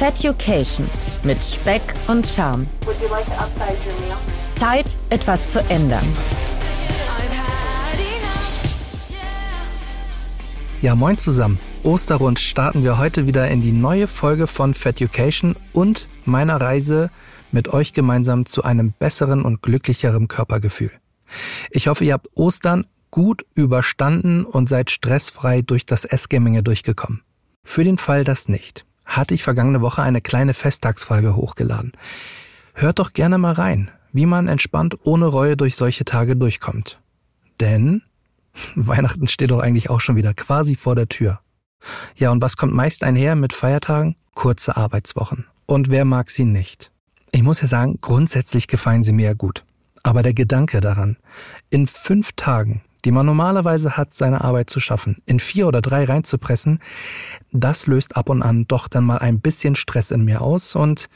Feducation mit Speck und Charme. Zeit, etwas zu ändern. Ja, moin zusammen. Osterrund starten wir heute wieder in die neue Folge von Feducation und meiner Reise mit euch gemeinsam zu einem besseren und glücklicheren Körpergefühl. Ich hoffe, ihr habt Ostern gut überstanden und seid stressfrei durch das Essgemenge durchgekommen. Für den Fall das nicht, hatte ich vergangene Woche eine kleine Festtagsfolge hochgeladen. Hört doch gerne mal rein, wie man entspannt ohne Reue durch solche Tage durchkommt. Denn Weihnachten steht doch eigentlich auch schon wieder quasi vor der Tür. Ja, und was kommt meist einher mit Feiertagen? Kurze Arbeitswochen. Und wer mag sie nicht? Ich muss ja sagen, grundsätzlich gefallen sie mir ja gut. Aber der Gedanke daran, in fünf Tagen, die man normalerweise hat, seine Arbeit zu schaffen, in vier oder drei reinzupressen, das löst ab und an doch dann mal ein bisschen Stress in mir aus und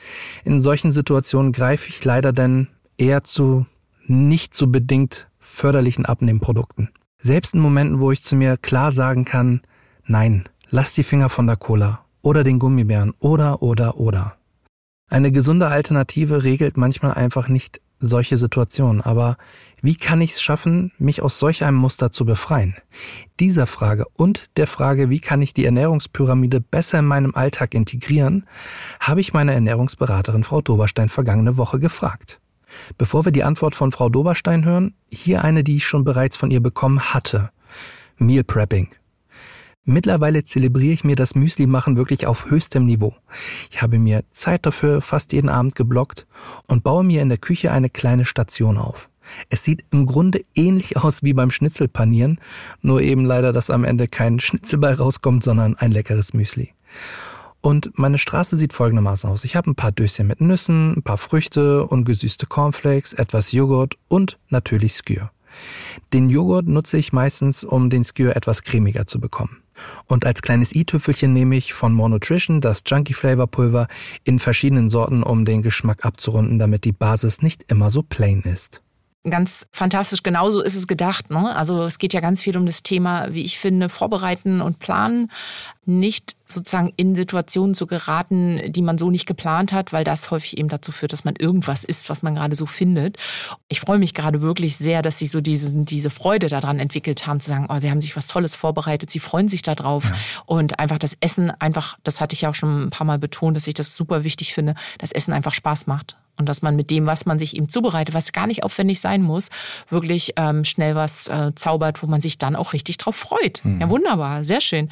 in solchen Situationen greife ich leider dann eher zu nicht so bedingt förderlichen Abnehmprodukten. Selbst in Momenten, wo ich zu mir klar sagen kann, nein, lass die Finger von der Cola oder den Gummibären oder oder oder. Eine gesunde Alternative regelt manchmal einfach nicht solche Situationen, aber wie kann ich es schaffen, mich aus solch einem Muster zu befreien? Dieser Frage und der Frage, wie kann ich die Ernährungspyramide besser in meinem Alltag integrieren, habe ich meine Ernährungsberaterin Frau Doberstein vergangene Woche gefragt. Bevor wir die Antwort von Frau Doberstein hören, hier eine, die ich schon bereits von ihr bekommen hatte. Meal Prepping. Mittlerweile zelebriere ich mir das Müsli-Machen wirklich auf höchstem Niveau. Ich habe mir Zeit dafür fast jeden Abend geblockt und baue mir in der Küche eine kleine Station auf. Es sieht im Grunde ähnlich aus wie beim Schnitzelpanieren, nur eben leider, dass am Ende kein Schnitzelball rauskommt, sondern ein leckeres Müsli. Und meine Straße sieht folgendermaßen aus. Ich habe ein paar Döschen mit Nüssen, ein paar Früchte und gesüßte Cornflakes, etwas Joghurt und natürlich Skür. Den Joghurt nutze ich meistens, um den Skür etwas cremiger zu bekommen. Und als kleines i-Tüpfelchen nehme ich von More Nutrition das Junkie Flavor Pulver in verschiedenen Sorten, um den Geschmack abzurunden, damit die Basis nicht immer so plain ist ganz fantastisch. Genauso ist es gedacht. Ne? Also es geht ja ganz viel um das Thema, wie ich finde, vorbereiten und planen. Nicht sozusagen in Situationen zu geraten, die man so nicht geplant hat, weil das häufig eben dazu führt, dass man irgendwas isst, was man gerade so findet. Ich freue mich gerade wirklich sehr, dass sie so diesen, diese Freude daran entwickelt haben, zu sagen, oh, sie haben sich was Tolles vorbereitet, sie freuen sich darauf. Ja. Und einfach das Essen, einfach, das hatte ich ja auch schon ein paar Mal betont, dass ich das super wichtig finde, dass Essen einfach Spaß macht und dass man mit dem, was man sich eben zubereitet, was gar nicht aufwendig sein muss, wirklich ähm, schnell was äh, zaubert, wo man sich dann auch richtig drauf freut. Mhm. Ja, wunderbar, sehr schön.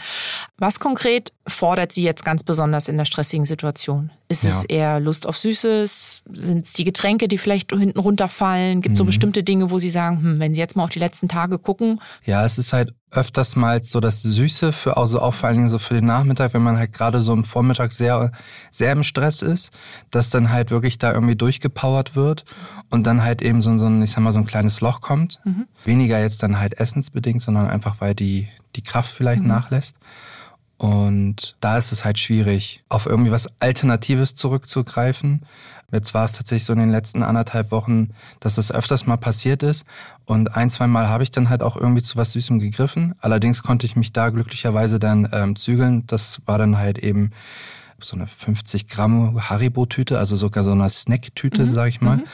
Was konkret fordert Sie jetzt ganz besonders in der stressigen Situation? Ist ja. es eher Lust auf Süßes? Sind es die Getränke, die vielleicht hinten runterfallen? Gibt es mhm. so bestimmte Dinge, wo Sie sagen, hm, wenn Sie jetzt mal auf die letzten Tage gucken? Ja, es ist halt öfters mal so das Süße für, also auch vor allen Dingen so für den Nachmittag, wenn man halt gerade so im Vormittag sehr, sehr im Stress ist, dass dann halt wirklich da irgendwie durchgepowert wird und dann halt eben so, so ein, ich sag mal, so ein kleines Loch kommt. Mhm. Weniger jetzt dann halt essensbedingt, sondern einfach, weil die, die Kraft vielleicht mhm. nachlässt. Und da ist es halt schwierig, auf irgendwie was Alternatives zurückzugreifen. Jetzt war es tatsächlich so in den letzten anderthalb Wochen, dass das öfters mal passiert ist. Und ein, zwei Mal habe ich dann halt auch irgendwie zu was Süßem gegriffen. Allerdings konnte ich mich da glücklicherweise dann ähm, zügeln. Das war dann halt eben so eine 50 Gramm Haribo-Tüte, also sogar so eine Snack-Tüte, mhm. sag ich mal. Mhm.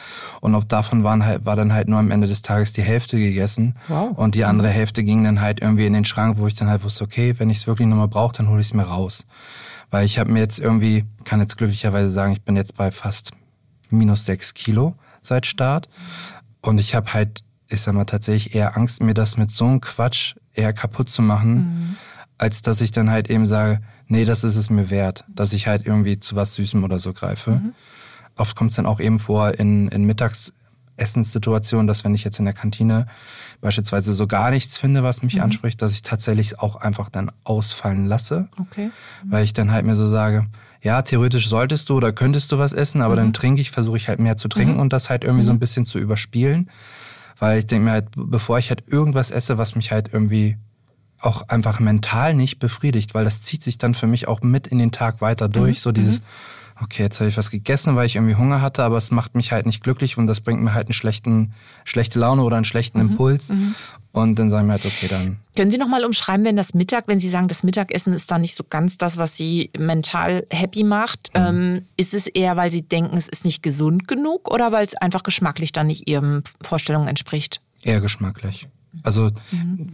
Und auch davon waren halt, war dann halt nur am Ende des Tages die Hälfte gegessen. Wow. Und die andere mhm. Hälfte ging dann halt irgendwie in den Schrank, wo ich dann halt wusste, okay, wenn ich es wirklich nochmal brauche, dann hole ich es mir raus. Weil ich habe mir jetzt irgendwie, kann jetzt glücklicherweise sagen, ich bin jetzt bei fast minus sechs Kilo seit Start. Und ich habe halt, ich sag mal, tatsächlich eher Angst, mir das mit so einem Quatsch eher kaputt zu machen, mhm. Als dass ich dann halt eben sage, nee, das ist es mir wert, dass ich halt irgendwie zu was Süßem oder so greife. Mhm. Oft kommt es dann auch eben vor in, in Mittagsessenssituationen, dass wenn ich jetzt in der Kantine beispielsweise so gar nichts finde, was mich mhm. anspricht, dass ich tatsächlich auch einfach dann ausfallen lasse. Okay. Mhm. Weil ich dann halt mir so sage, ja, theoretisch solltest du oder könntest du was essen, aber dann mhm. trinke ich, versuche ich halt mehr zu trinken mhm. und das halt irgendwie so ein mhm. bisschen zu überspielen. Weil ich denke mir halt, bevor ich halt irgendwas esse, was mich halt irgendwie auch einfach mental nicht befriedigt, weil das zieht sich dann für mich auch mit in den Tag weiter durch. Mhm. So dieses, okay, jetzt habe ich was gegessen, weil ich irgendwie Hunger hatte, aber es macht mich halt nicht glücklich und das bringt mir halt einen schlechten, schlechte Laune oder einen schlechten Mhm. Impuls. Und dann sagen wir halt, okay, dann Können Sie noch mal umschreiben, wenn das Mittag, wenn Sie sagen, das Mittagessen ist da nicht so ganz das, was Sie mental happy macht, Mhm. ähm, ist es eher, weil Sie denken, es ist nicht gesund genug oder weil es einfach geschmacklich dann nicht Ihren Vorstellungen entspricht? eher geschmacklich. Also,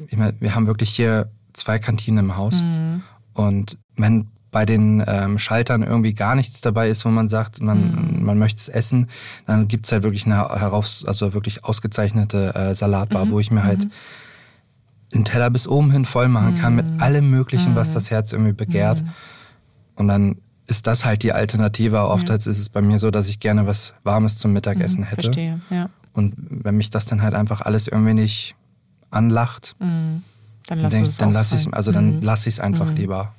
ich meine, wir haben wirklich hier zwei Kantinen im Haus. Und wenn bei den ähm, Schaltern irgendwie gar nichts dabei ist, wo man sagt, man, man möchte es essen, dann gibt's halt wirklich eine heraus, also wirklich ausgezeichnete äh, Salatbar, wo ich mir halt den Teller bis oben hin voll machen kann mit allem Möglichen, was das Herz irgendwie begehrt. Und dann ist das halt die Alternative. Aber Oftmals ist es bei mir so, dass ich gerne was Warmes zum Mittagessen hätte. Verstehe, ja. Und wenn mich das dann halt einfach alles irgendwie nicht anlacht, Dann dann, es lasse ich ausfallen. also dann Mhm. lasse ich es einfach lieber.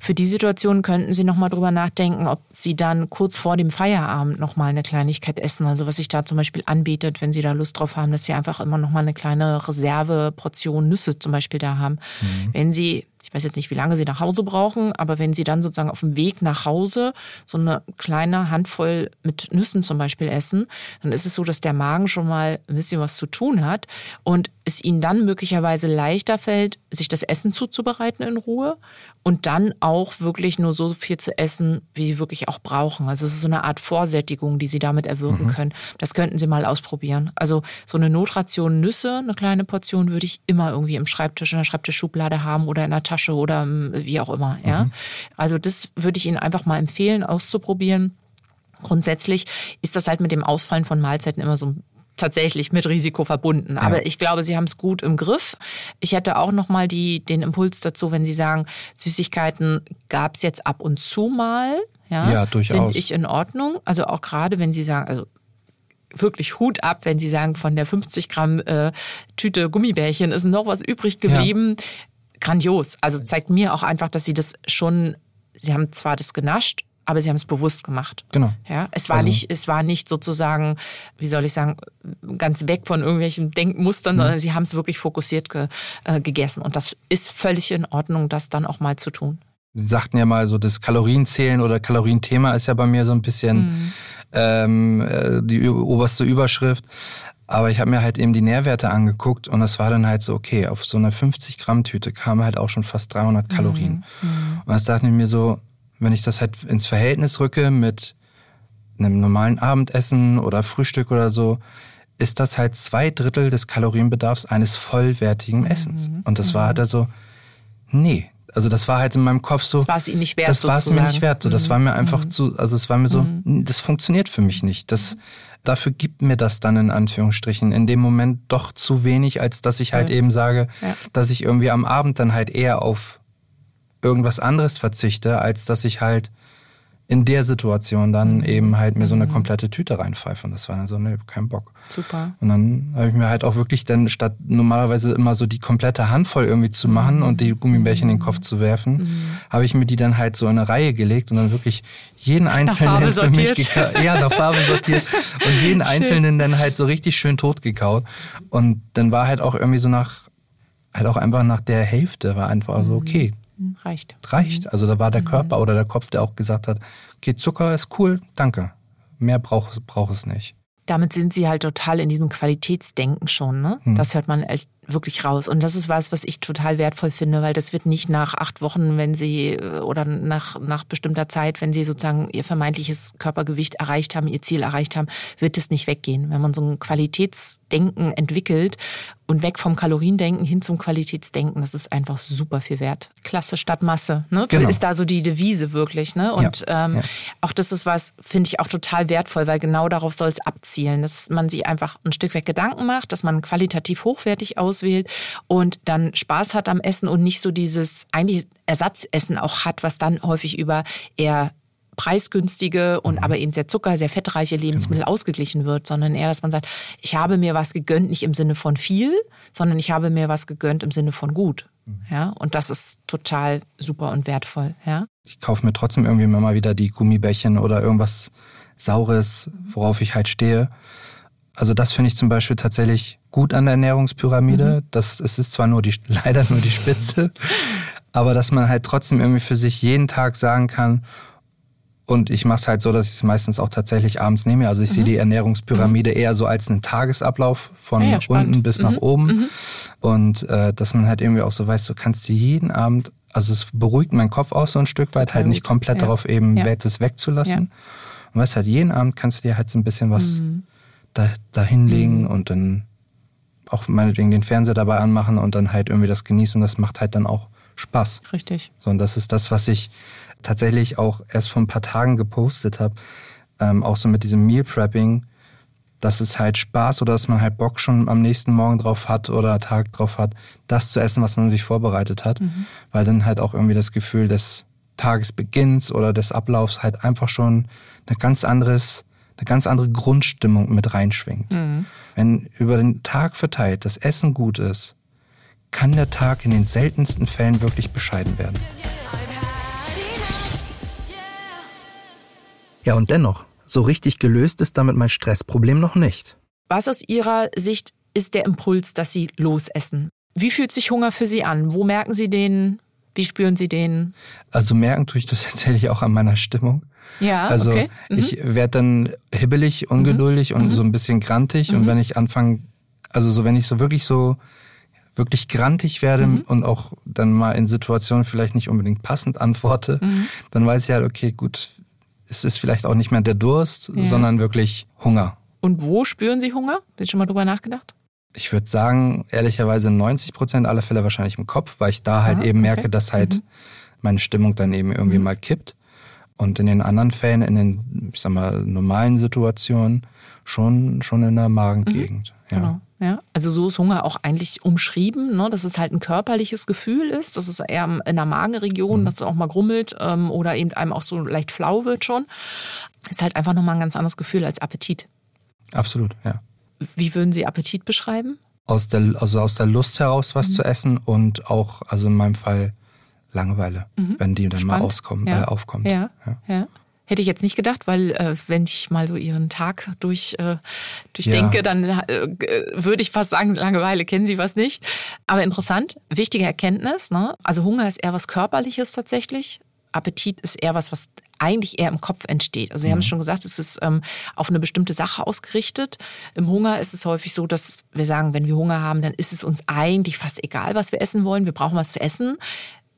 Für die Situation könnten Sie noch mal drüber nachdenken, ob Sie dann kurz vor dem Feierabend noch mal eine Kleinigkeit essen. Also was sich da zum Beispiel anbietet, wenn Sie da Lust drauf haben, dass Sie einfach immer noch mal eine kleine Reserveportion Nüsse zum Beispiel da haben. Wenn Sie ich weiß jetzt nicht, wie lange Sie nach Hause brauchen, aber wenn Sie dann sozusagen auf dem Weg nach Hause so eine kleine Handvoll mit Nüssen zum Beispiel essen, dann ist es so, dass der Magen schon mal ein bisschen was zu tun hat und es Ihnen dann möglicherweise leichter fällt, sich das Essen zuzubereiten in Ruhe und dann auch wirklich nur so viel zu essen, wie Sie wirklich auch brauchen. Also es ist so eine Art Vorsättigung, die Sie damit erwirken können. Das könnten Sie mal ausprobieren. Also so eine Notration Nüsse, eine kleine Portion würde ich immer irgendwie im Schreibtisch, in der Schreibtischschublade haben oder in der Tasche oder ähm, wie auch immer. Ja, also das würde ich Ihnen einfach mal empfehlen, auszuprobieren. Grundsätzlich ist das halt mit dem Ausfallen von Mahlzeiten immer so tatsächlich mit Risiko verbunden. Aber ich glaube, Sie haben es gut im Griff. Ich hätte auch noch mal die, den Impuls dazu, wenn Sie sagen, Süßigkeiten gab es jetzt ab und zu mal. Ja, Ja, durchaus. Finde ich in Ordnung. Also auch gerade, wenn Sie sagen, also wirklich Hut ab, wenn Sie sagen, von der 50 Gramm äh, Tüte Gummibärchen ist noch was übrig geblieben. Grandios. Also zeigt mir auch einfach, dass Sie das schon, Sie haben zwar das genascht, aber Sie haben es bewusst gemacht. Genau. Ja, es war Also- nicht, es war nicht sozusagen, wie soll ich sagen, ganz weg von irgendwelchen Mhm. Denkmustern, sondern Sie haben es wirklich fokussiert ge, äh, gegessen. Und das ist völlig in Ordnung, das dann auch mal zu tun. Sie sagten ja mal so, das Kalorienzählen oder Kalorienthema ist ja bei mir so ein bisschen ähm, äh, die oberste Überschrift. Aber ich habe mir halt eben die Nährwerte angeguckt und es war dann halt so, okay, auf so einer 50 Gramm Tüte kamen halt auch schon fast 300 Kalorien. Und das dachte ich mir so, wenn ich das halt ins Verhältnis rücke mit einem normalen Abendessen oder Frühstück oder so, ist das halt zwei Drittel des Kalorienbedarfs eines vollwertigen Essens. Und das war halt also, nee. Also das war halt in meinem Kopf so. Das war es Ihnen nicht wert, Das war es mir. Mhm. nicht wert. So, das war mir einfach zu, also es war mir so, das funktioniert für mich nicht. Das, dafür gibt mir das dann in Anführungsstrichen in dem Moment doch zu wenig, als dass ich halt eben sage, Ja. dass ich irgendwie am Abend dann halt eher auf irgendwas anderes verzichte, als dass ich halt in der Situation dann Mhm. eben halt mir so eine komplette Tüte reinpfeife. Und das war dann so, nee, kein Bock. Super. Und dann habe ich mir halt auch wirklich dann statt normalerweise immer so die komplette Handvoll irgendwie zu machen und die Gummibärchen in den Kopf zu werfen, habe ich mir die dann halt so in eine Reihe gelegt und dann wirklich jeden einzelnen für mich sortiert. geka- ja, nach Farbe sortiert und jeden einzelnen dann halt so richtig schön tot gekaut. Und dann war halt auch irgendwie so nach, halt auch einfach nach der Hälfte war einfach so, okay, Hm, Reicht. reicht. Also da war der Körper oder der Kopf, der auch gesagt hat, okay, Zucker ist cool, danke. Mehr braucht brauch es nicht. damit sind sie halt total in diesem Qualitätsdenken schon. Ne? Hm. Das hört man echt wirklich raus. Und das ist was, was ich total wertvoll finde, weil das wird nicht nach acht Wochen, wenn sie äh, oder nach, nach bestimmter Zeit, wenn sie sozusagen ihr vermeintliches Körpergewicht erreicht haben, ihr Ziel erreicht haben, wird es nicht weggehen. Wenn man so ein Qualitätsdenken entwickelt und weg vom Kaloriendenken hin zum Qualitätsdenken, das ist einfach super viel wert. Klasse statt Masse, ne? Genau. Ist da so die Devise wirklich, ne? Und Ja, ähm, ja. auch das ist was, finde ich auch total wertvoll, weil genau darauf soll es abzielen, dass man sich einfach ein Stück weit Gedanken macht, dass man qualitativ hochwertig auswählt und dann Spaß hat am Essen und nicht so dieses eigentlich Ersatzessen auch hat, was dann häufig über eher preisgünstige und aber eben sehr zucker, sehr fettreiche Lebensmittel ausgeglichen wird, sondern eher, dass man sagt, ich habe mir was gegönnt, nicht im Sinne von viel, sondern ich habe mir was gegönnt im Sinne von gut. Ja, und das ist total super und wertvoll, ja. Ich kaufe mir trotzdem irgendwie immer mal wieder die Gummibärchen oder irgendwas Saures, worauf ich halt stehe. Also das finde ich zum Beispiel tatsächlich gut an der Ernährungspyramide. Das, es ist zwar nur die, leider nur die Spitze, aber dass man halt trotzdem irgendwie für sich jeden Tag sagen kann, Und ich mache es halt so, dass ich es meistens auch tatsächlich abends nehme. Also ich mhm. sehe die Ernährungspyramide mhm. eher so als einen Tagesablauf von ja, ja, unten bis mhm. nach oben. Mhm. Und äh, dass man halt irgendwie auch so weiß, du kannst dir jeden Abend, also es beruhigt meinen Kopf auch so ein Stück weit, halt nicht komplett ja. darauf eben ja. das wegzulassen. Und weißt halt, jeden Abend kannst du dir halt so ein bisschen was mhm. Da, da hinlegen mhm. und dann auch meinetwegen den Fernseher dabei anmachen und dann halt irgendwie das genießen. Das macht halt dann auch Spaß. Richtig. So, und das ist das, was ich tatsächlich auch erst vor ein paar Tagen gepostet habe. Ähm, auch so mit diesem Meal Prepping, dass es halt Spaß oder dass man halt Bock schon am nächsten Morgen drauf hat oder Tag drauf hat, das zu essen, was man sich vorbereitet hat. Mhm. Weil dann halt auch irgendwie das Gefühl des Tagesbeginns oder des Ablaufs halt einfach schon eine ganz anderes, eine ganz andere Grundstimmung mit reinschwingt. Mhm. Wenn über den Tag verteilt das Essen gut ist, kann der Tag in den seltensten Fällen wirklich bescheiden werden. Ja, und dennoch, so richtig gelöst ist damit mein Stressproblem noch nicht. Was aus Ihrer Sicht ist der Impuls, dass Sie losessen? Wie fühlt sich Hunger für Sie an? Wo merken Sie den? Wie spüren Sie den? Also merken tue ich das tatsächlich auch an meiner Stimmung. Ja, also okay. Mhm. ich werde dann hibbelig, ungeduldig mhm. und mhm. so ein bisschen grantig. Und mhm. wenn ich anfange, also so wenn ich so wirklich so wirklich grantig werde mhm. und auch dann mal in Situationen vielleicht nicht unbedingt passend antworte, mhm. dann weiß ich halt, okay, gut, es ist vielleicht auch nicht mehr der Durst, ja. sondern wirklich Hunger. Und wo spüren Sie Hunger? Haben Sie schon mal drüber nachgedacht? Ich würde sagen, ehrlicherweise 90 Prozent aller Fälle wahrscheinlich im Kopf, weil ich da halt ah, eben merke, okay. dass halt mhm. meine Stimmung dann eben irgendwie mhm. mal kippt. Und in den anderen Fällen, in den, ich sag mal, normalen Situationen, schon, schon in der Magengegend. Mhm. Ja. Genau. Ja, also so ist Hunger auch eigentlich umschrieben, ne? dass es halt ein körperliches Gefühl ist, dass es eher in der Magenregion, mhm. dass es auch mal grummelt ähm, oder eben einem auch so leicht flau wird schon. Ist halt einfach nochmal ein ganz anderes Gefühl als Appetit. Absolut, ja. Wie würden Sie Appetit beschreiben? Aus der, also aus der Lust heraus, was mhm. zu essen und auch, also in meinem Fall, Langeweile, mhm. wenn die dann Spannend. mal auskommen, ja. äh, aufkommt. ja. ja. ja. Hätte ich jetzt nicht gedacht, weil äh, wenn ich mal so ihren Tag durch, äh, durchdenke, dann äh, würde ich fast sagen, Langeweile kennen Sie was nicht. Aber interessant, wichtige Erkenntnis. Ne? Also Hunger ist eher was Körperliches tatsächlich. Appetit ist eher was, was eigentlich eher im Kopf entsteht. Also Sie mhm. haben es schon gesagt, es ist ähm, auf eine bestimmte Sache ausgerichtet. Im Hunger ist es häufig so, dass wir sagen, wenn wir Hunger haben, dann ist es uns eigentlich fast egal, was wir essen wollen. Wir brauchen was zu essen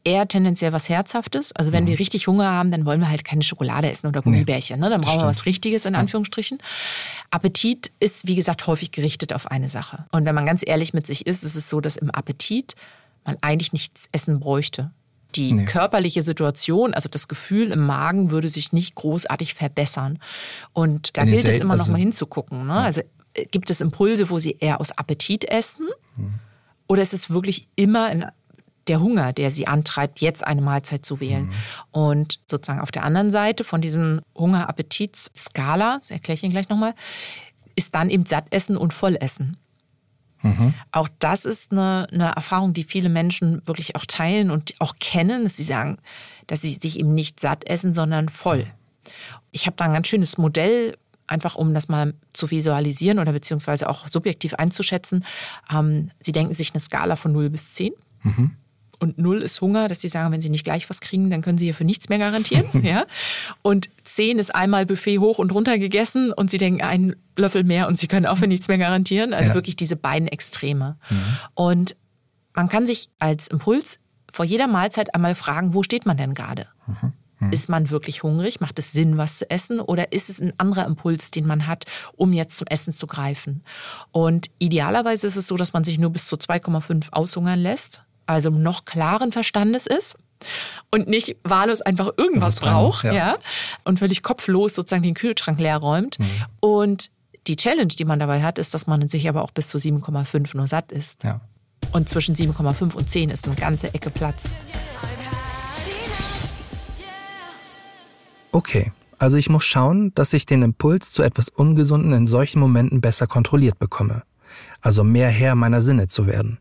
eher tendenziell was Herzhaftes. Also wenn mhm. wir richtig Hunger haben, dann wollen wir halt keine Schokolade essen oder Gummibärchen. Ne? Dann brauchen wir was Richtiges in Anführungsstrichen. Appetit ist, wie gesagt, häufig gerichtet auf eine Sache. Und wenn man ganz ehrlich mit sich ist, ist es so, dass im Appetit man eigentlich nichts essen bräuchte. Die nee. körperliche Situation, also das Gefühl im Magen, würde sich nicht großartig verbessern. Und da Wenn gilt es immer also, noch mal hinzugucken. Ne? Ja. Also äh, gibt es Impulse, wo sie eher aus Appetit essen? Mhm. Oder ist es wirklich immer in der Hunger, der sie antreibt, jetzt eine Mahlzeit zu wählen. Mhm. Und sozusagen auf der anderen Seite von diesem Hunger-Appetits-Skala, das erkläre ich Ihnen gleich nochmal, ist dann eben Sattessen und Vollessen. Mhm. Auch das ist eine, eine Erfahrung, die viele Menschen wirklich auch teilen und auch kennen, dass sie sagen, dass sie sich eben nicht satt essen, sondern voll. Ich habe da ein ganz schönes Modell einfach um das mal zu visualisieren oder beziehungsweise auch subjektiv einzuschätzen. Ähm, Sie denken sich eine Skala von 0 bis 10. Mhm und null ist Hunger, dass die sagen, wenn sie nicht gleich was kriegen, dann können sie hier für nichts mehr garantieren. ja? Und zehn ist einmal Buffet hoch und runter gegessen und sie denken, einen Löffel mehr und sie können auch für nichts mehr garantieren. Also ja. wirklich diese beiden Extreme. Mhm. Und man kann sich als Impuls vor jeder Mahlzeit einmal fragen, wo steht man denn gerade? Mhm. Mhm. Ist man wirklich hungrig? Macht es Sinn, was zu essen? Oder ist es ein anderer Impuls, den man hat, um jetzt zum Essen zu greifen? Und idealerweise ist es so, dass man sich nur bis zu 2,5 aushungern lässt also noch klaren Verstandes ist und nicht wahllos einfach irgendwas braucht, ja. ja. und völlig kopflos sozusagen den Kühlschrank leer räumt. Mhm. Und die Challenge, die man dabei hat, ist, dass man sich aber auch bis zu 7,5 nur satt ist. Ja. Und zwischen 7,5 und 10 ist eine ganze Ecke Platz. Okay, also ich muss schauen, dass ich den Impuls zu etwas Ungesunden in solchen Momenten besser kontrolliert bekomme. Also mehr Herr meiner Sinne zu werden.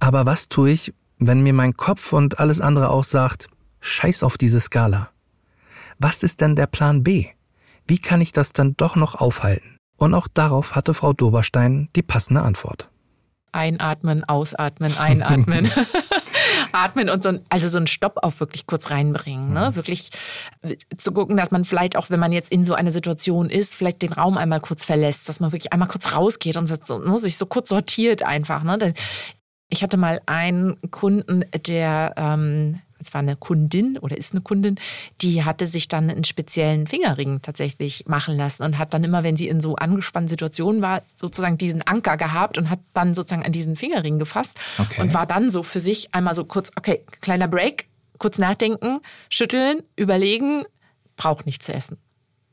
Aber was tue ich, wenn mir mein Kopf und alles andere auch sagt, scheiß auf diese Skala? Was ist denn der Plan B? Wie kann ich das dann doch noch aufhalten? Und auch darauf hatte Frau Doberstein die passende Antwort. Einatmen, ausatmen, einatmen. atmen und so ein, also so einen Stopp auf wirklich kurz reinbringen. Ne? Mhm. Wirklich äh, zu gucken, dass man vielleicht auch, wenn man jetzt in so einer Situation ist, vielleicht den Raum einmal kurz verlässt, dass man wirklich einmal kurz rausgeht und ne, sich so kurz sortiert einfach. Ne? Ich hatte mal einen Kunden, der ähm, es war eine Kundin oder ist eine Kundin, die hatte sich dann einen speziellen Fingerring tatsächlich machen lassen und hat dann immer, wenn sie in so angespannten Situationen war, sozusagen diesen Anker gehabt und hat dann sozusagen an diesen Fingerring gefasst okay. und war dann so für sich einmal so kurz, okay, kleiner Break, kurz nachdenken, schütteln, überlegen, braucht nicht zu essen.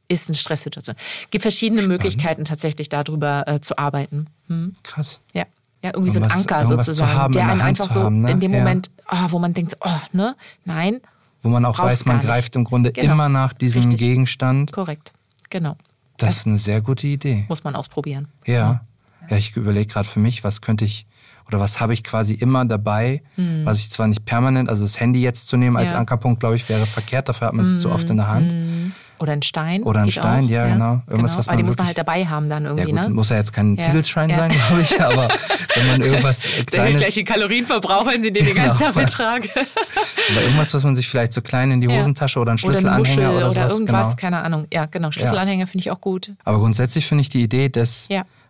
Ist eine Stresssituation. Gibt verschiedene Spannend. Möglichkeiten tatsächlich darüber äh, zu arbeiten. Hm? Krass. Ja. Ja, irgendwie so ein Anker sozusagen, haben, der einen einfach so haben, ne? in dem ja. Moment, oh, wo man denkt, oh, ne, nein. Wo man auch weiß, man greift im Grunde genau. immer nach diesem Richtig. Gegenstand. Korrekt, genau. Das, das, ist eine sehr gute Idee. Muss man ausprobieren. Ja, ja, ja ich überlege gerade für mich, was könnte ich oder was habe ich quasi immer dabei, mhm. was ich zwar nicht permanent, also das Handy jetzt zu nehmen als ja. Ankerpunkt, glaube ich, wäre verkehrt, dafür hat man es mhm. zu oft in der Hand. Mhm. Oder ein Stein. Oder ein Stein, auch. ja, genau. Irgendwas, genau. was man die muss man halt dabei haben dann irgendwie, ja, gut, ne? Muss ja jetzt kein ja. Ziegelstein ja. sein, glaube ich, aber wenn man irgendwas kleines... gleich die Kalorienverbrauch, wenn Sie den genau. den ganzen Tag betragen. aber irgendwas, was man sich vielleicht so klein in die Hosentasche oder ein Schlüsselanhänger oder, oder, oder irgendwas, genau. keine Ahnung. Ja, genau, Schlüsselanhänger finde ich auch gut. Aber grundsätzlich finde ich die Idee, dass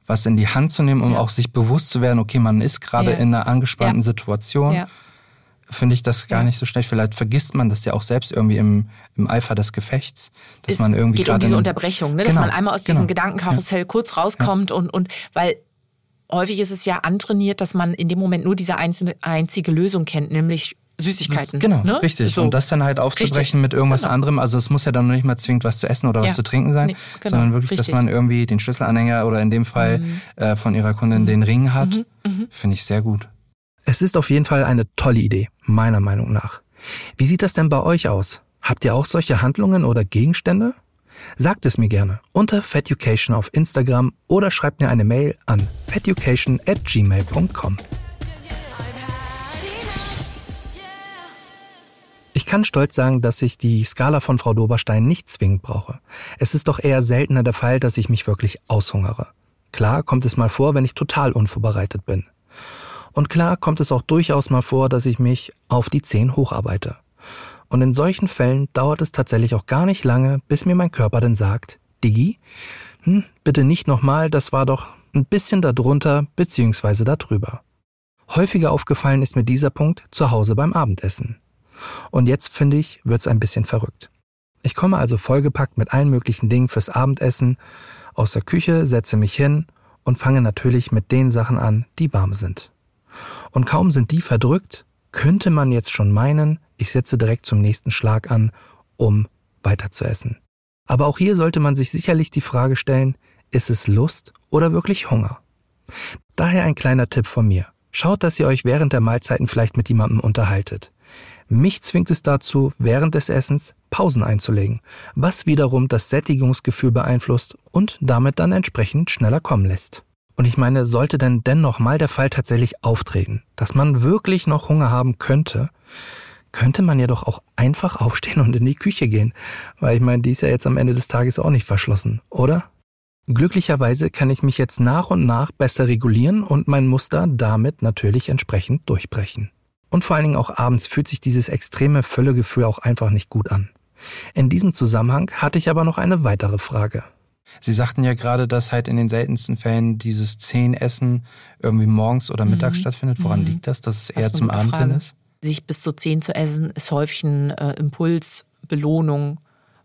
was in die Hand zu nehmen, um auch sich bewusst zu werden, okay, man ist gerade in einer angespannten Situation. Ja finde ich das gar ja. nicht so schlecht. Vielleicht vergisst man das ja auch selbst irgendwie im, im Eifer des Gefechts, dass es man irgendwie geht um diese Unterbrechung, ne? dass genau, man einmal aus diesem genau. Gedankenkarussell ja. kurz rauskommt ja. und und weil häufig ist es ja antrainiert, dass man in dem Moment nur diese einzelne, einzige Lösung kennt, nämlich Süßigkeiten. Genau, ne? richtig. So. Und das dann halt aufzubrechen richtig. mit irgendwas genau. anderem. Also es muss ja dann noch nicht mal zwingend was zu essen oder was zu trinken sein, nee, genau. sondern wirklich, richtig. dass man irgendwie den Schlüsselanhänger oder in dem Fall mhm. äh, von ihrer Kundin mhm. den Ring hat. Mhm. mhm. Finde ich sehr gut. Es ist auf jeden Fall eine tolle Idee, meiner Meinung nach. Wie sieht das denn bei euch aus? Habt ihr auch solche Handlungen oder Gegenstände? Sagt es mir gerne unter Feducation auf Instagram oder schreibt mir eine Mail an feducation at gmail.com. Ich kann stolz sagen, dass ich die Skala von Frau Doberstein nicht zwingend brauche. Es ist doch eher seltener der Fall, dass ich mich wirklich aushungere. Klar kommt es mal vor, wenn ich total unvorbereitet bin. Und klar kommt es auch durchaus mal vor, dass ich mich auf die 10 hocharbeite. Und in solchen Fällen dauert es tatsächlich auch gar nicht lange, bis mir mein Körper dann sagt, Digi, hm, bitte nicht nochmal, das war doch ein bisschen darunter bzw. darüber. Häufiger aufgefallen ist mir dieser Punkt zu Hause beim Abendessen. Und jetzt finde ich, wird's ein bisschen verrückt. Ich komme also vollgepackt mit allen möglichen Dingen fürs Abendessen aus der Küche, setze mich hin und fange natürlich mit den Sachen an, die warm sind. Und kaum sind die verdrückt, könnte man jetzt schon meinen, ich setze direkt zum nächsten Schlag an, um weiter zu essen. Aber auch hier sollte man sich sicherlich die Frage stellen, ist es Lust oder wirklich Hunger? Daher ein kleiner Tipp von mir. Schaut, dass ihr euch während der Mahlzeiten vielleicht mit jemandem unterhaltet. Mich zwingt es dazu, während des Essens Pausen einzulegen, was wiederum das Sättigungsgefühl beeinflusst und damit dann entsprechend schneller kommen lässt. Und ich meine, sollte denn dennoch mal der Fall tatsächlich auftreten, dass man wirklich noch Hunger haben könnte, könnte man ja doch auch einfach aufstehen und in die Küche gehen. Weil ich meine, die ist ja jetzt am Ende des Tages auch nicht verschlossen, oder? Glücklicherweise kann ich mich jetzt nach und nach besser regulieren und mein Muster damit natürlich entsprechend durchbrechen. Und vor allen Dingen auch abends fühlt sich dieses extreme Völlegefühl auch einfach nicht gut an. In diesem Zusammenhang hatte ich aber noch eine weitere Frage. Sie sagten ja gerade, dass halt in den seltensten Fällen dieses Zehn-Essen irgendwie morgens oder mittags mhm. stattfindet. Woran mhm. liegt das, dass es eher zum Abend hin ist? Sich bis zu zehn zu essen ist häufig ein äh, Impuls, Belohnung,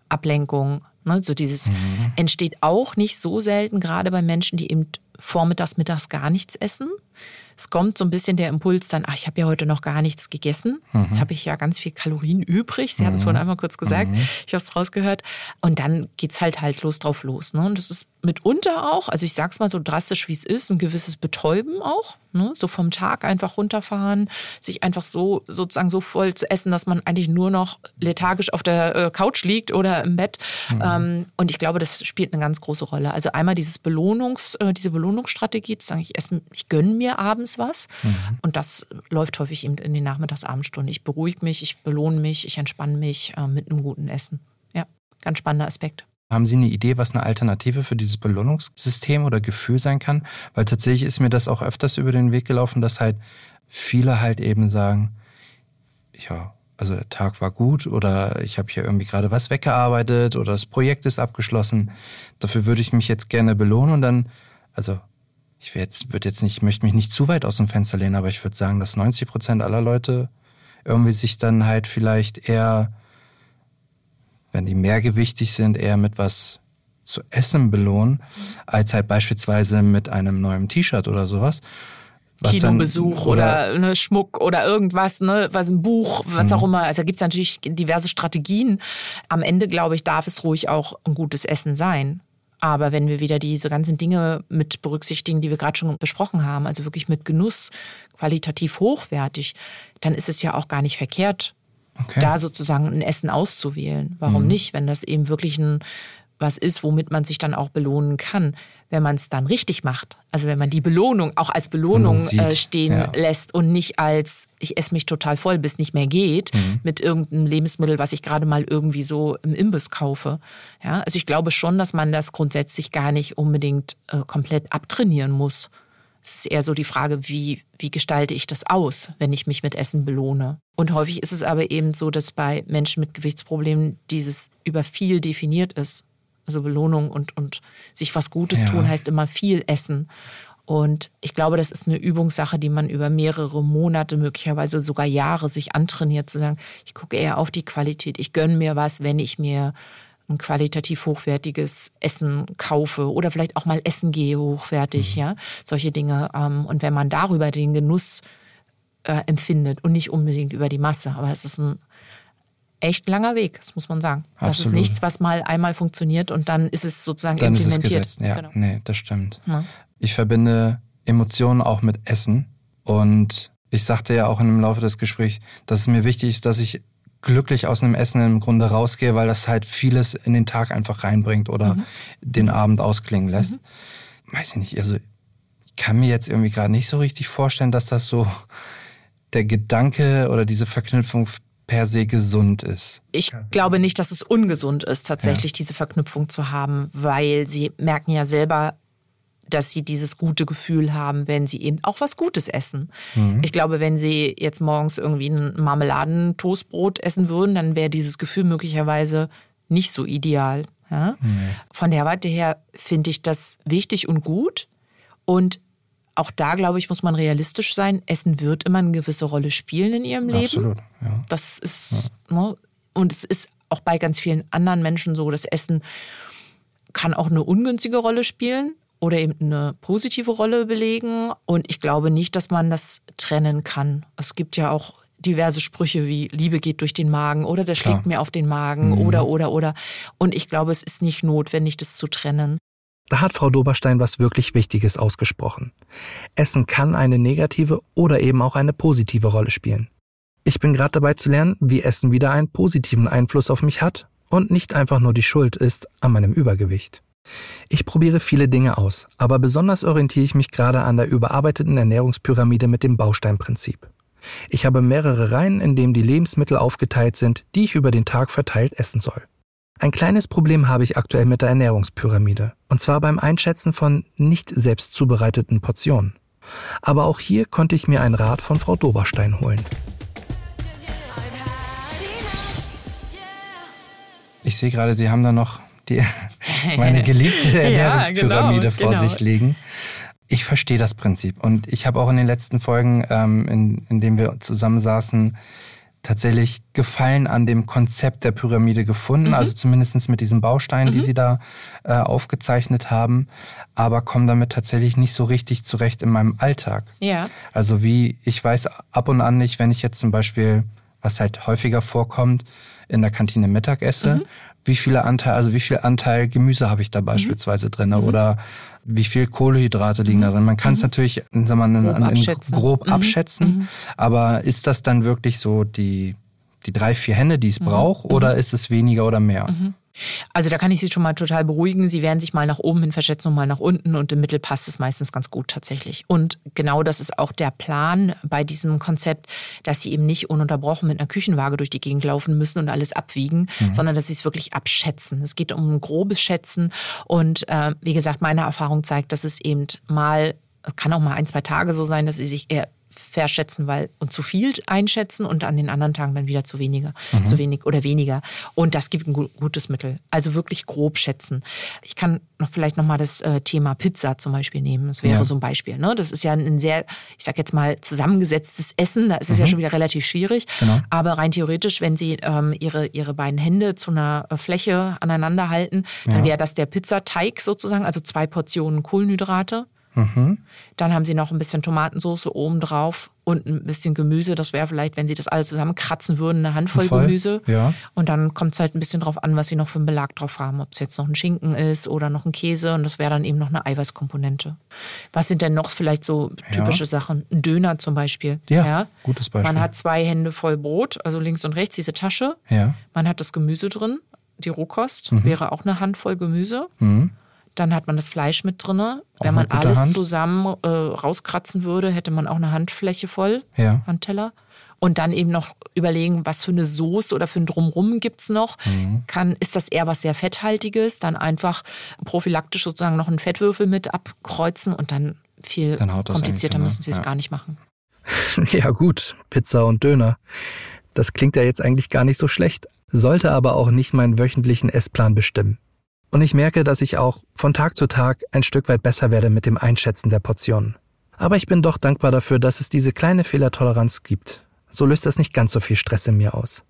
Ablenkung. Ne? So dieses mhm. entsteht auch nicht so selten, gerade bei Menschen, die eben vormittags, mittags gar nichts essen es kommt so ein bisschen der Impuls dann, ach, ich habe ja heute noch gar nichts gegessen. Mhm. Jetzt habe ich ja ganz viel Kalorien übrig. Sie mhm. hatten es vorhin einmal kurz gesagt. Mhm. Ich habe es rausgehört. Und dann geht's halt halt los drauf los. Ne? Und das ist mitunter auch, also ich sag's mal so drastisch, wie es ist, ein gewisses Betäuben auch. Ne? So vom Tag einfach runterfahren, sich einfach so sozusagen so voll zu essen, dass man eigentlich nur noch lethargisch auf der äh, Couch liegt oder im Bett. Mhm. Ähm, und ich glaube, das spielt eine ganz große Rolle. Also einmal dieses Belohnungs, äh, diese Belohnungsstrategie, zu sagen, ich esse, ich gönne mir abends was. Mhm. Und das läuft häufig eben in den Nachmittags-Abendstunden. Ich beruhige mich, ich belohne mich, ich entspanne mich äh, mit einem guten Essen. Ja, ganz spannender Aspekt. Haben Sie eine Idee, was eine Alternative für dieses Belohnungssystem oder Gefühl sein kann? Weil tatsächlich ist mir das auch öfters über den Weg gelaufen, dass halt viele halt eben sagen, ja, also der Tag war gut oder ich habe hier irgendwie gerade was weggearbeitet oder das Projekt ist abgeschlossen. Dafür würde ich mich jetzt gerne belohnen und dann, also ich jetzt, würde jetzt nicht, ich möchte mich nicht zu weit aus dem Fenster lehnen, aber ich würde sagen, dass 90 Prozent aller Leute irgendwie sich dann halt vielleicht eher, wenn die mehrgewichtig sind, eher mit was zu essen belohnen, als halt beispielsweise mit einem neuen T-Shirt oder sowas. Kinobesuch dann, oder, oder ne, Schmuck oder irgendwas, ne, was ein Buch, was mhm. auch immer. Also da gibt es natürlich diverse Strategien. Am Ende, glaube ich, darf es ruhig auch ein gutes Essen sein. Aber wenn wir wieder diese ganzen Dinge mit berücksichtigen, die wir gerade schon besprochen haben, also wirklich mit Genuss, qualitativ hochwertig, dann ist es ja auch gar nicht verkehrt, okay. da sozusagen ein Essen auszuwählen. Warum mhm. nicht, wenn das eben wirklich ein was ist, womit man sich dann auch belohnen kann, wenn man es dann richtig macht. Also wenn man die Belohnung auch als Belohnung äh, stehen ja. lässt und nicht als ich esse mich total voll, bis nicht mehr geht, mhm. mit irgendeinem Lebensmittel, was ich gerade mal irgendwie so im Imbiss kaufe. Ja, also ich glaube schon, dass man das grundsätzlich gar nicht unbedingt äh, komplett abtrainieren muss. Es ist eher so die Frage, wie, wie gestalte ich das aus, wenn ich mich mit Essen belohne. Und häufig ist es aber eben so, dass bei Menschen mit Gewichtsproblemen dieses über viel definiert ist. Also Belohnung und, und sich was Gutes ja. tun heißt immer viel essen. Und ich glaube, das ist eine Übungssache, die man über mehrere Monate, möglicherweise sogar Jahre sich antrainiert, zu sagen, ich gucke eher auf die Qualität, ich gönne mir was, wenn ich mir ein qualitativ hochwertiges Essen kaufe oder vielleicht auch mal essen gehe hochwertig, mhm. ja, solche Dinge. Ähm, und wenn man darüber den Genuss äh, empfindet und nicht unbedingt über die Masse, aber es ist ein echt langer Weg, das muss man sagen. Absolut. Das ist nichts, was mal einmal funktioniert und dann ist es sozusagen dann implementiert. Ist es gesetzt. Ja, genau. nee, das stimmt. Ja. Ich verbinde Emotionen auch mit Essen und ich sagte ja auch im Laufe des Gesprächs, dass es mir wichtig ist, dass ich glücklich aus einem Essen im Grunde rausgehe, weil das halt vieles in den Tag einfach reinbringt oder mhm. den Abend ausklingen lässt. Mhm. Weiß ich nicht, also ich kann mir jetzt irgendwie gerade nicht so richtig vorstellen, dass das so der Gedanke oder diese Verknüpfung per se gesund ist. Ich glaube nicht, dass es ungesund ist, tatsächlich ja. diese Verknüpfung zu haben, weil sie merken ja selber, dass sie dieses gute Gefühl haben, wenn sie eben auch was Gutes essen. Mhm. Ich glaube, wenn sie jetzt morgens irgendwie ein Marmeladentoastbrot essen würden, dann wäre dieses Gefühl möglicherweise nicht so ideal. Ja? Mhm. Von der Warte her finde ich das wichtig und gut. Und auch da, glaube ich, muss man realistisch sein. Essen wird immer eine gewisse Rolle spielen in ihrem Leben. Absolut, ja. Das ist, ja. ne? und es ist auch bei ganz vielen anderen Menschen so, das Essen kann auch eine ungünstige Rolle spielen oder eben eine positive Rolle belegen. Und ich glaube nicht, dass man das trennen kann. Es gibt ja auch diverse Sprüche wie Liebe geht durch den Magen oder der schlägt mir auf den Magen mhm. oder, oder, oder. Und ich glaube, es ist nicht notwendig, das zu trennen. Da hat Frau Doberstein was wirklich Wichtiges ausgesprochen. Essen kann eine negative oder eben auch eine positive Rolle spielen. Ich bin gerade dabei zu lernen, wie Essen wieder einen positiven Einfluss auf mich hat und nicht einfach nur die Schuld ist an meinem Übergewicht. Ich probiere viele Dinge aus, aber besonders orientiere ich mich gerade an der überarbeiteten Ernährungspyramide mit dem Bausteinprinzip. Ich habe mehrere Reihen, in denen die Lebensmittel aufgeteilt sind, die ich über den Tag verteilt essen soll. Ein kleines Problem habe ich aktuell mit der Ernährungspyramide, und zwar beim Einschätzen von nicht selbst zubereiteten Portionen. Aber auch hier konnte ich mir einen Rat von Frau Doberstein holen. Ich sehe gerade, Sie haben da noch die, meine geliebte Ernährungspyramide ja, genau, vor genau. sich liegen. Ich verstehe das Prinzip und ich habe auch in den letzten Folgen, ähm, in, in denen wir zusammensaßen, tatsächlich Gefallen an dem Konzept der Pyramide gefunden, mhm. also zumindest mit diesen Bausteinen, mhm. die sie da äh, aufgezeichnet haben, aber komme damit tatsächlich nicht so richtig zurecht in meinem Alltag. Ja. Also wie, ich weiß ab und an nicht, wenn ich jetzt zum Beispiel, was halt häufiger vorkommt, in der Kantine Mittag esse, mhm. wie viele Anteil, also wie viel Anteil Gemüse habe ich da mhm. beispielsweise drin mhm. oder wie viel Kohlehydrate liegen da drin. Man kann es mhm. natürlich sagen wir grob, in, abschätzen. grob mhm. abschätzen, aber ist das dann wirklich so die, die drei, vier Hände, die es braucht, oder ist es weniger oder mehr? Also da kann ich Sie schon mal total beruhigen. Sie werden sich mal nach oben hin verschätzen und mal nach unten und im Mittel passt es meistens ganz gut tatsächlich. Und genau das ist auch der Plan bei diesem Konzept, dass Sie eben nicht ununterbrochen mit einer Küchenwaage durch die Gegend laufen müssen und alles abwiegen, mhm. sondern dass Sie es wirklich abschätzen. Es geht um ein grobes Schätzen und äh, wie gesagt, meine Erfahrung zeigt, dass es eben mal, kann auch mal ein, zwei Tage so sein, dass Sie sich eher verschätzen, weil und zu viel einschätzen und an den anderen Tagen dann wieder zu weniger, mhm. zu wenig oder weniger. Und das gibt ein gutes Mittel. Also wirklich grob schätzen. Ich kann noch vielleicht noch mal das äh, Thema Pizza zum Beispiel nehmen. Das wäre ja. so ein Beispiel. Ne? Das ist ja ein sehr, ich sag jetzt mal zusammengesetztes Essen. Da ist es mhm. ja schon wieder relativ schwierig. Genau. Aber rein theoretisch, wenn Sie ähm, ihre ihre beiden Hände zu einer äh, Fläche aneinander halten, dann ja. wäre das der Pizzateig sozusagen, also zwei Portionen Kohlenhydrate. Mhm. Dann haben sie noch ein bisschen Tomatensauce oben drauf und ein bisschen Gemüse. Das wäre vielleicht, wenn sie das alles zusammenkratzen würden, eine Handvoll Voll. Gemüse. Ja. Und dann kommt es halt ein bisschen drauf an, was sie noch für einen Belag drauf haben. Ob es jetzt noch ein Schinken ist oder noch ein Käse. Und das wäre dann eben noch eine Eiweißkomponente. Was sind denn noch vielleicht so typische ja. Sachen? Ein Döner zum Beispiel. Ja, ja, gutes Beispiel. Man hat zwei Hände voll Brot, also links und rechts diese Tasche. Ja. Man hat das Gemüse drin. Die Rohkost mhm. wäre auch eine Handvoll Gemüse. Mhm. Dann hat man das Fleisch mit drin. Wenn man alles Hand. zusammen äh, rauskratzen würde, hätte man auch eine Handfläche voll, ja. Handteller. Und dann eben noch überlegen, was für eine Soße oder für ein Drumrum gibt es noch. Mhm. Kann, ist das eher was sehr Fetthaltiges? Dann einfach prophylaktisch sozusagen noch einen Fettwürfel mit abkreuzen und dann viel dann komplizierter müssen sie es ja. gar nicht machen. ja gut, Pizza und Döner. Das klingt ja jetzt eigentlich gar nicht so schlecht, sollte aber auch nicht meinen wöchentlichen Essplan bestimmen. Und ich merke, dass ich auch von Tag zu Tag ein Stück weit besser werde mit dem Einschätzen der Portionen. Aber ich bin doch dankbar dafür, dass es diese kleine Fehlertoleranz gibt. So löst das nicht ganz so viel Stress in mir aus.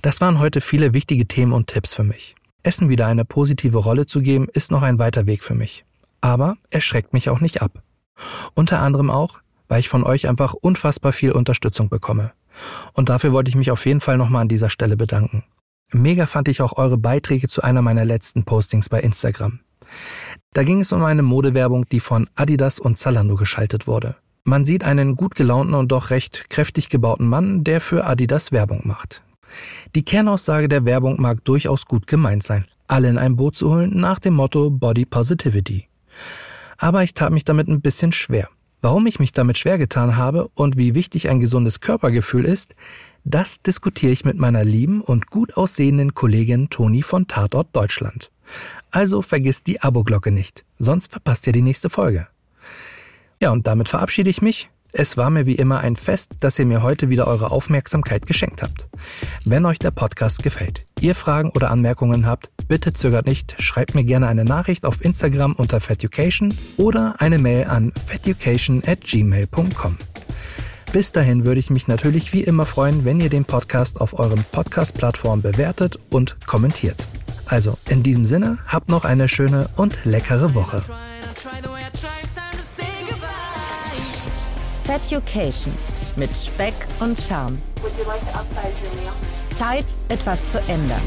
Das waren heute viele wichtige Themen und Tipps für mich. Essen wieder eine positive Rolle zu geben, ist noch ein weiter Weg für mich. Aber er schreckt mich auch nicht ab. Unter anderem auch, weil ich von euch einfach unfassbar viel Unterstützung bekomme. Und dafür wollte ich mich auf jeden Fall nochmal an dieser Stelle bedanken. Mega fand ich auch eure Beiträge zu einer meiner letzten Postings bei Instagram. Da ging es um eine Modewerbung, die von Adidas und Zalando geschaltet wurde. Man sieht einen gut gelaunten und doch recht kräftig gebauten Mann, der für Adidas Werbung macht. Die Kernaussage der Werbung mag durchaus gut gemeint sein, alle in ein Boot zu holen nach dem Motto Body Positivity. Aber ich tat mich damit ein bisschen schwer. Warum ich mich damit schwer getan habe und wie wichtig ein gesundes Körpergefühl ist, das diskutiere ich mit meiner lieben und gut aussehenden Kollegin Toni von Tatort Deutschland. Also vergisst die Abo-Glocke nicht, sonst verpasst ihr die nächste Folge. Ja, und damit verabschiede ich mich. Es war mir wie immer ein Fest, dass ihr mir heute wieder eure Aufmerksamkeit geschenkt habt. Wenn euch der Podcast gefällt, ihr Fragen oder Anmerkungen habt, bitte zögert nicht, schreibt mir gerne eine Nachricht auf Instagram unter feducation oder eine Mail an feducation at gmail.com. Bis dahin würde ich mich natürlich wie immer freuen, wenn ihr den Podcast auf eurem Podcast-Plattform bewertet und kommentiert. Also in diesem Sinne, habt noch eine schöne und leckere Woche. Feducation mit Speck und Charme. Zeit, etwas zu ändern.